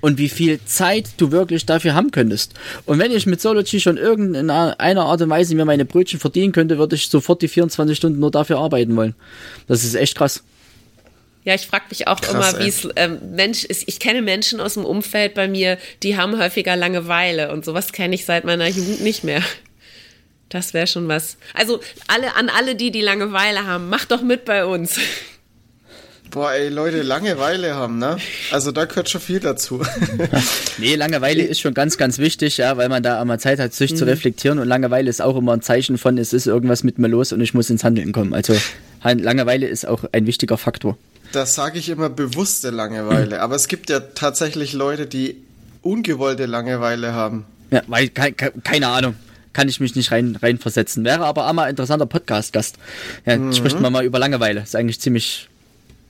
und wie viel Zeit du wirklich dafür haben könntest. Und wenn ich mit Sology schon irgendeiner einer Art und Weise mir meine Brötchen verdienen könnte, würde ich sofort die 24 Stunden nur dafür arbeiten wollen. Das ist echt krass. Ja, ich frage mich auch Krass, immer, wie es ähm, Mensch ist. Ich kenne Menschen aus dem Umfeld bei mir, die haben häufiger Langeweile und sowas kenne ich seit meiner Jugend nicht mehr. Das wäre schon was. Also alle an alle die, die Langeweile haben, macht doch mit bei uns. Boah, ey, Leute, Langeweile haben, ne? Also da gehört schon viel dazu. Nee, Langeweile ist schon ganz, ganz wichtig, ja, weil man da einmal Zeit hat, sich zu reflektieren und Langeweile ist auch immer ein Zeichen von, es ist irgendwas mit mir los und ich muss ins Handeln kommen. Also Langeweile ist auch ein wichtiger Faktor. Das sage ich immer bewusste Langeweile. Aber es gibt ja tatsächlich Leute, die ungewollte Langeweile haben. Ja, weil, ke ke keine Ahnung, kann ich mich nicht rein reinversetzen. Wäre aber auch mal ein interessanter Podcast-Gast. Ja, spricht man mal über Langeweile. Ist eigentlich ziemlich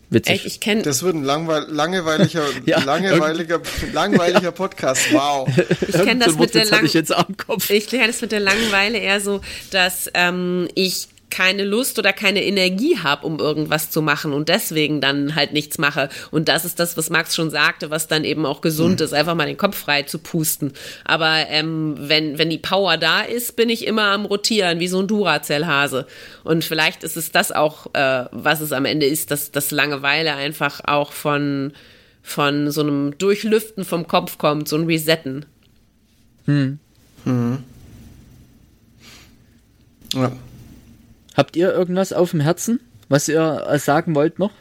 witzig. Echt, ich kenne Das wird ein langweil langweiliger, Ja, langweiliger, langweiliger Podcast. Wow. ich kenn das mit der Lang ich. Ich kenne das mit der Langeweile eher so, dass ähm, ich keine Lust oder keine Energie habe, um irgendwas zu machen und deswegen dann halt nichts mache. Und das ist das, was Max schon sagte, was dann eben auch gesund ist, einfach mal den Kopf frei zu pusten. Aber ähm, wenn, wenn die Power da ist, bin ich immer am Rotieren, wie so ein Duracell-Hase. Und vielleicht ist es das auch, äh, was es am Ende ist, dass, dass Langeweile einfach auch von, von so einem Durchlüften vom Kopf kommt, so ein Resetten. Ja. Habt ihr irgendwas auf dem Herzen, was ihr äh, sagen wollt noch?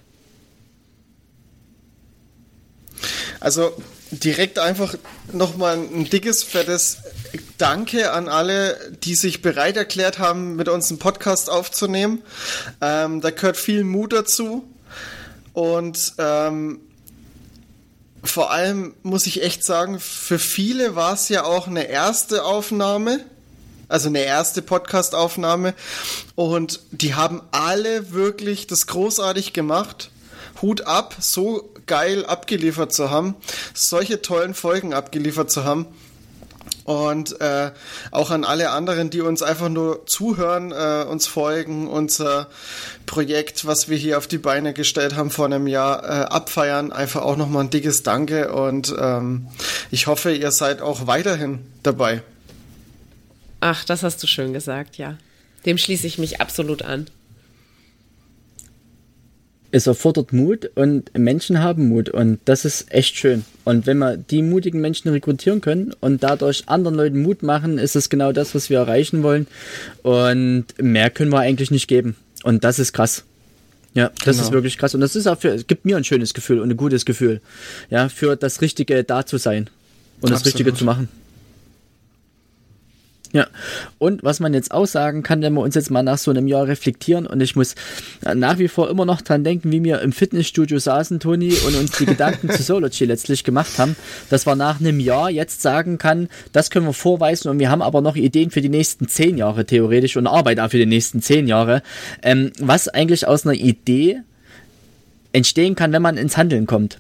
Also direkt einfach nochmal ein dickes, fettes Danke an alle, die sich bereit erklärt haben, mit uns einen Podcast aufzunehmen. Ähm, da gehört viel Mut dazu. Und ähm, vor allem muss ich echt sagen, für viele war es ja auch eine erste Aufnahme. Also eine erste Podcast-Aufnahme. Und die haben alle wirklich das großartig gemacht. Hut ab, so geil abgeliefert zu haben, solche tollen Folgen abgeliefert zu haben. Und äh, auch an alle anderen, die uns einfach nur zuhören, äh, uns folgen, unser Projekt, was wir hier auf die Beine gestellt haben vor einem Jahr, äh, abfeiern. Einfach auch nochmal ein dickes Danke und ähm, ich hoffe, ihr seid auch weiterhin dabei. Ach, das hast du schön gesagt, ja. Dem schließe ich mich absolut an es erfordert Mut und Menschen haben Mut und das ist echt schön. Und wenn wir die mutigen Menschen rekrutieren können und dadurch anderen Leuten Mut machen, ist es genau das, was wir erreichen wollen. Und mehr können wir eigentlich nicht geben. Und das ist krass. Ja, das genau. ist wirklich krass. Und das ist auch für, es gibt mir ein schönes Gefühl und ein gutes Gefühl. Ja, für das Richtige da zu sein und Absolut. das Richtige zu machen. Ja, und was man jetzt auch sagen kann, wenn wir uns jetzt mal nach so einem Jahr reflektieren und ich muss nach wie vor immer noch dran denken, wie wir im Fitnessstudio saßen, Toni, und uns die Gedanken zu Sology letztlich gemacht haben, dass man nach einem Jahr jetzt sagen kann, das können wir vorweisen und wir haben aber noch Ideen für die nächsten zehn Jahre theoretisch und Arbeit auch für die nächsten zehn Jahre, ähm, was eigentlich aus einer Idee entstehen kann, wenn man ins Handeln kommt.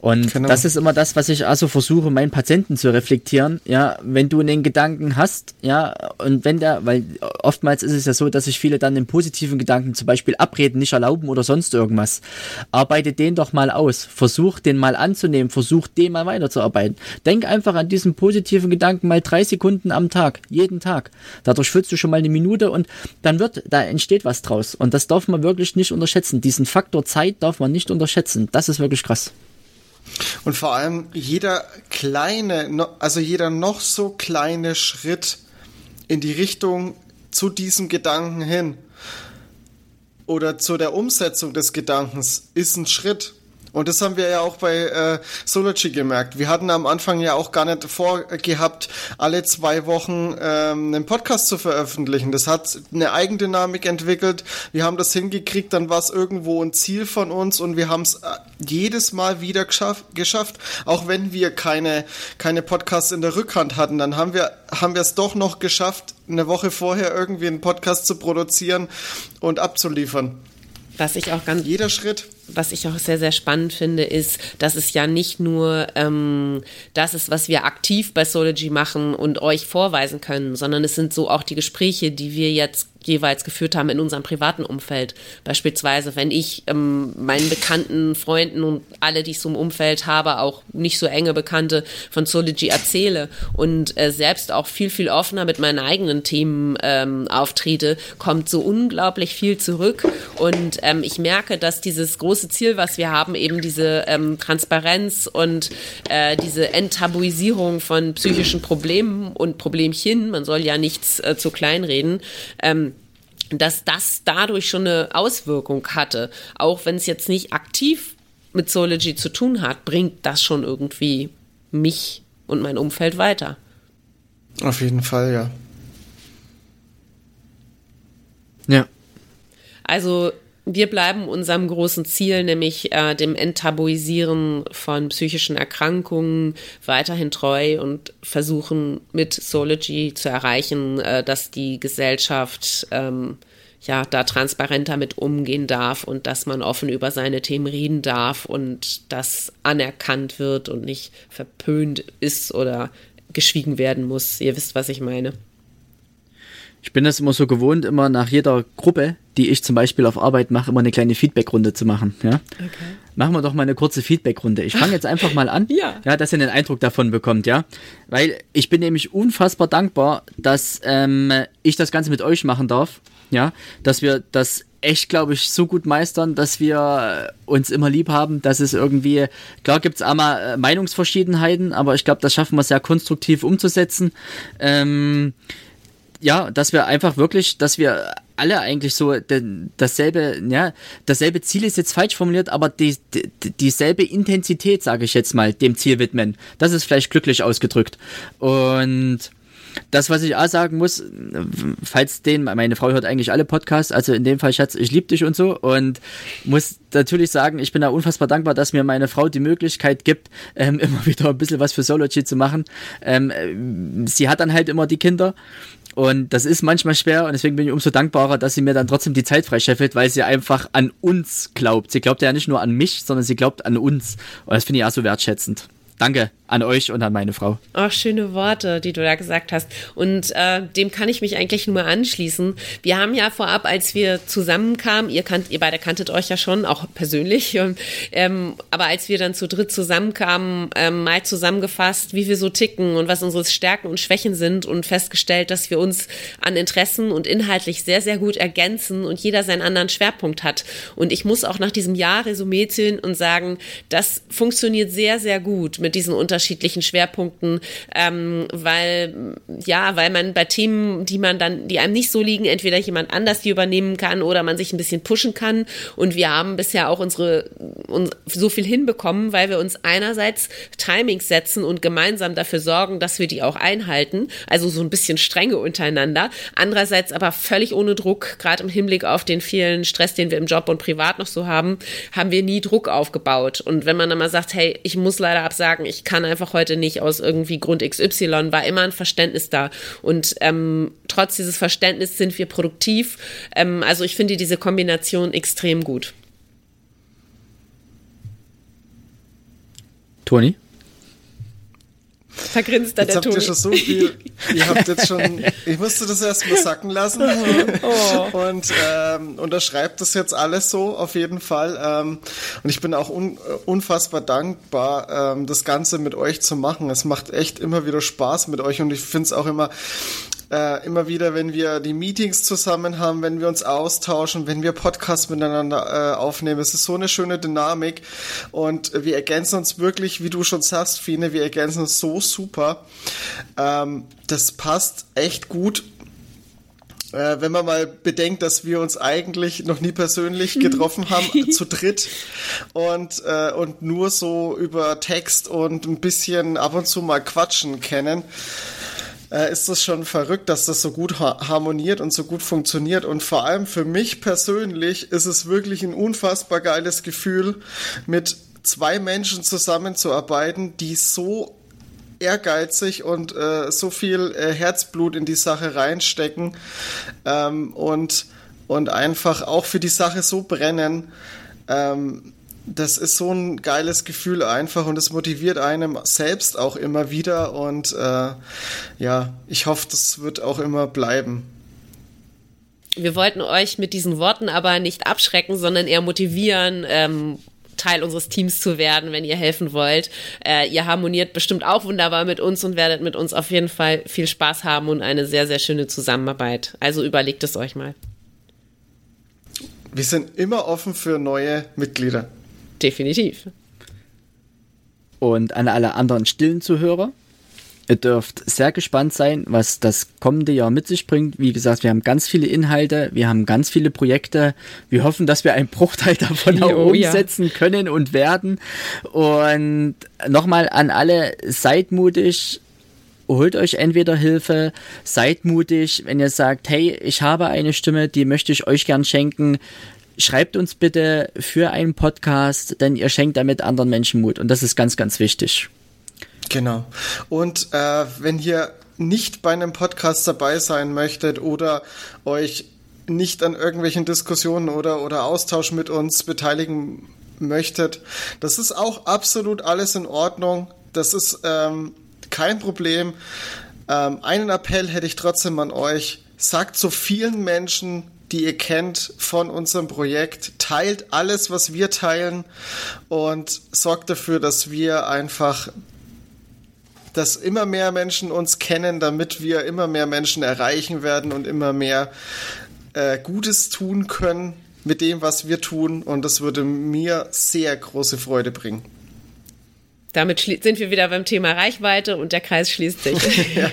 Und genau. das ist immer das, was ich also versuche, meinen Patienten zu reflektieren. Ja, wenn du einen Gedanken hast, ja, und wenn der, weil oftmals ist es ja so, dass sich viele dann den positiven Gedanken zum Beispiel abreden, nicht erlauben oder sonst irgendwas. Arbeite den doch mal aus. Versuch den mal anzunehmen. Versuch den mal weiterzuarbeiten. Denk einfach an diesen positiven Gedanken mal drei Sekunden am Tag. Jeden Tag. Dadurch fühlst du schon mal eine Minute und dann wird, da entsteht was draus. Und das darf man wirklich nicht unterschätzen. Diesen Faktor Zeit darf man nicht unterschätzen. Das ist wirklich krass. Und vor allem jeder kleine, also jeder noch so kleine Schritt in die Richtung zu diesem Gedanken hin oder zu der Umsetzung des Gedankens ist ein Schritt. Und das haben wir ja auch bei äh, Sology gemerkt. Wir hatten am Anfang ja auch gar nicht vorgehabt, alle zwei Wochen ähm, einen Podcast zu veröffentlichen. Das hat eine Eigendynamik entwickelt. Wir haben das hingekriegt, dann war es irgendwo ein Ziel von uns und wir haben es äh, jedes Mal wieder geschafft, geschafft. Auch wenn wir keine, keine Podcasts in der Rückhand hatten, dann haben wir haben wir es doch noch geschafft, eine Woche vorher irgendwie einen Podcast zu produzieren und abzuliefern. Was ich auch ganz. Jeder Schritt was ich auch sehr, sehr spannend finde, ist, dass es ja nicht nur ähm, das ist, was wir aktiv bei Sology machen und euch vorweisen können, sondern es sind so auch die Gespräche, die wir jetzt jeweils geführt haben in unserem privaten Umfeld. Beispielsweise, wenn ich ähm, meinen Bekannten, Freunden und alle, die ich so im Umfeld habe, auch nicht so enge Bekannte von Sology erzähle und äh, selbst auch viel, viel offener mit meinen eigenen Themen ähm, auftrete, kommt so unglaublich viel zurück. Und ähm, ich merke, dass dieses große Ziel, was wir haben, eben diese ähm, Transparenz und äh, diese Enttabuisierung von psychischen Problemen und Problemchen, man soll ja nichts äh, zu klein reden, ähm, dass das dadurch schon eine Auswirkung hatte. Auch wenn es jetzt nicht aktiv mit Zoology zu tun hat, bringt das schon irgendwie mich und mein Umfeld weiter. Auf jeden Fall, ja. Ja. Also wir bleiben unserem großen Ziel, nämlich äh, dem Enttabuisieren von psychischen Erkrankungen, weiterhin treu und versuchen mit Sology zu erreichen, äh, dass die Gesellschaft ähm, ja da transparenter mit umgehen darf und dass man offen über seine Themen reden darf und das anerkannt wird und nicht verpönt ist oder geschwiegen werden muss. Ihr wisst, was ich meine. Ich bin das immer so gewohnt, immer nach jeder Gruppe, die ich zum Beispiel auf Arbeit mache, immer eine kleine Feedbackrunde zu machen. Ja? Okay. Machen wir doch mal eine kurze Feedbackrunde. Ich fange jetzt einfach mal an, ja. ja, dass ihr einen Eindruck davon bekommt, ja. Weil ich bin nämlich unfassbar dankbar, dass ähm, ich das Ganze mit euch machen darf. Ja, dass wir das echt, glaube ich, so gut meistern, dass wir uns immer lieb haben, dass es irgendwie, klar gibt es einmal äh, Meinungsverschiedenheiten, aber ich glaube, das schaffen wir sehr konstruktiv umzusetzen. Ähm, ja, dass wir einfach wirklich, dass wir alle eigentlich so dasselbe, ja, dasselbe Ziel ist jetzt falsch formuliert, aber die, die dieselbe Intensität, sage ich jetzt mal, dem Ziel widmen. Das ist vielleicht glücklich ausgedrückt. Und das, was ich auch sagen muss, falls den, meine Frau hört eigentlich alle Podcasts, also in dem Fall, Schatz, ich liebe dich und so und muss natürlich sagen, ich bin da unfassbar dankbar, dass mir meine Frau die Möglichkeit gibt, ähm, immer wieder ein bisschen was für Sology zu machen. Ähm, sie hat dann halt immer die Kinder und das ist manchmal schwer und deswegen bin ich umso dankbarer, dass sie mir dann trotzdem die Zeit freischeffelt, weil sie einfach an uns glaubt. Sie glaubt ja nicht nur an mich, sondern sie glaubt an uns. Und das finde ich auch so wertschätzend. Danke an euch und an meine Frau. Ach, schöne Worte, die du da gesagt hast. Und äh, dem kann ich mich eigentlich nur anschließen. Wir haben ja vorab, als wir zusammenkamen, ihr, kannt, ihr beide kanntet euch ja schon, auch persönlich, ähm, aber als wir dann zu dritt zusammenkamen, ähm, mal zusammengefasst, wie wir so ticken und was unsere Stärken und Schwächen sind und festgestellt, dass wir uns an Interessen und inhaltlich sehr, sehr gut ergänzen und jeder seinen anderen Schwerpunkt hat. Und ich muss auch nach diesem Jahr Resümee ziehen und sagen, das funktioniert sehr, sehr gut mit diesen Unterschieden unterschiedlichen Schwerpunkten, ähm, weil ja, weil man bei Themen, die man dann, die einem nicht so liegen, entweder jemand anders die übernehmen kann oder man sich ein bisschen pushen kann. Und wir haben bisher auch unsere uns so viel hinbekommen, weil wir uns einerseits Timings setzen und gemeinsam dafür sorgen, dass wir die auch einhalten. Also so ein bisschen strenge untereinander. Andererseits aber völlig ohne Druck, gerade im Hinblick auf den vielen Stress, den wir im Job und privat noch so haben, haben wir nie Druck aufgebaut. Und wenn man dann mal sagt, hey, ich muss leider absagen, ich kann einfach heute nicht aus irgendwie Grund XY, war immer ein Verständnis da. Und ähm, trotz dieses Verständnisses sind wir produktiv. Ähm, also ich finde diese Kombination extrem gut. Toni? Vergrinst da jetzt der habt Toni. ihr schon so viel, ihr habt jetzt schon, ich musste das erstmal sacken lassen Oh. und ähm, unterschreibt das jetzt alles so auf jeden Fall ähm, und ich bin auch un, unfassbar dankbar, ähm, das Ganze mit euch zu machen. Es macht echt immer wieder Spaß mit euch und ich finde es auch immer äh, immer wieder, wenn wir die Meetings zusammen haben, wenn wir uns austauschen, wenn wir Podcasts miteinander äh, aufnehmen. Es ist so eine schöne Dynamik und wir ergänzen uns wirklich, wie du schon sagst, Fine, wir ergänzen uns so super. Ähm, das passt echt gut. Äh, wenn man mal bedenkt, dass wir uns eigentlich noch nie persönlich getroffen haben, zu dritt und, äh, und nur so über Text und ein bisschen ab und zu mal quatschen kennen äh, ist das schon verrückt, dass das so gut ha harmoniert und so gut funktioniert. Und vor allem für mich persönlich ist es wirklich ein unfassbar geiles Gefühl, mit zwei Menschen zusammenzuarbeiten, die so ehrgeizig und äh, so viel äh, Herzblut in die Sache reinstecken ähm, und, und einfach auch für die Sache so brennen. Ähm, das ist so ein geiles Gefühl einfach und es motiviert einem selbst auch immer wieder und äh, ja, ich hoffe, das wird auch immer bleiben. Wir wollten euch mit diesen Worten aber nicht abschrecken, sondern eher motivieren, ähm, Teil unseres Teams zu werden, wenn ihr helfen wollt. Äh, ihr harmoniert bestimmt auch wunderbar mit uns und werdet mit uns auf jeden Fall viel Spaß haben und eine sehr, sehr schöne Zusammenarbeit. Also überlegt es euch mal. Wir sind immer offen für neue Mitglieder. Definitiv. Und an alle anderen stillen Zuhörer, ihr dürft sehr gespannt sein, was das kommende Jahr mit sich bringt. Wie gesagt, wir haben ganz viele Inhalte, wir haben ganz viele Projekte. Wir hoffen, dass wir einen Bruchteil davon auch Oh, ja. umsetzen können und werden. Und nochmal an alle, seid mutig, holt euch entweder Hilfe, seid mutig, wenn ihr sagt, hey, ich habe eine Stimme, die möchte ich euch gern schenken. Schreibt uns bitte für einen Podcast, denn ihr schenkt damit anderen Menschen Mut und das ist ganz, ganz wichtig. Genau. Und äh, wenn ihr nicht bei einem Podcast dabei sein möchtet oder euch nicht an irgendwelchen Diskussionen oder, oder Austausch mit uns beteiligen möchtet, das ist auch absolut alles in Ordnung. Das ist ähm, kein Problem. Ähm, einen Appell hätte ich trotzdem an euch. Sagt so vielen Menschen, die ihr kennt von unserem Projekt, teilt alles, was wir teilen und sorgt dafür, dass wir einfach dass immer mehr Menschen uns kennen, damit wir immer mehr Menschen erreichen werden und immer mehr äh, Gutes tun können mit dem, was wir tun. Und das würde mir sehr große Freude bringen. Damit sind wir wieder beim Thema Reichweite und der Kreis schließt sich. ja.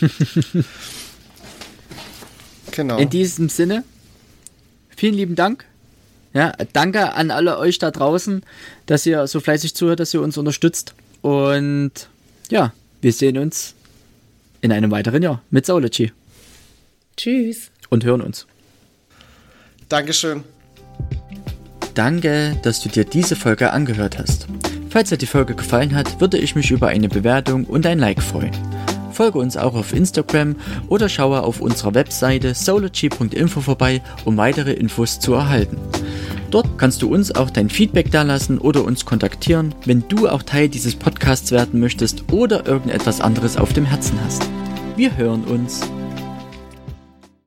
genau. In diesem Sinne, vielen lieben Dank. Ja, danke an alle euch da draußen, dass ihr so fleißig zuhört, dass ihr uns unterstützt. Und ja, wir sehen uns in einem weiteren Jahr mit Saulogy Tschüss. und hören uns. Dankeschön. Danke, dass du dir diese Folge angehört hast. Falls dir die Folge gefallen hat, würde ich mich über eine Bewertung und ein Like freuen. Folge uns auch auf Instagram oder schaue auf unserer Webseite sology.info vorbei, um weitere Infos zu erhalten. Dort kannst du uns auch dein Feedback dalassen oder uns kontaktieren, wenn du auch Teil dieses Podcasts werden möchtest oder irgendetwas anderes auf dem Herzen hast. Wir hören uns.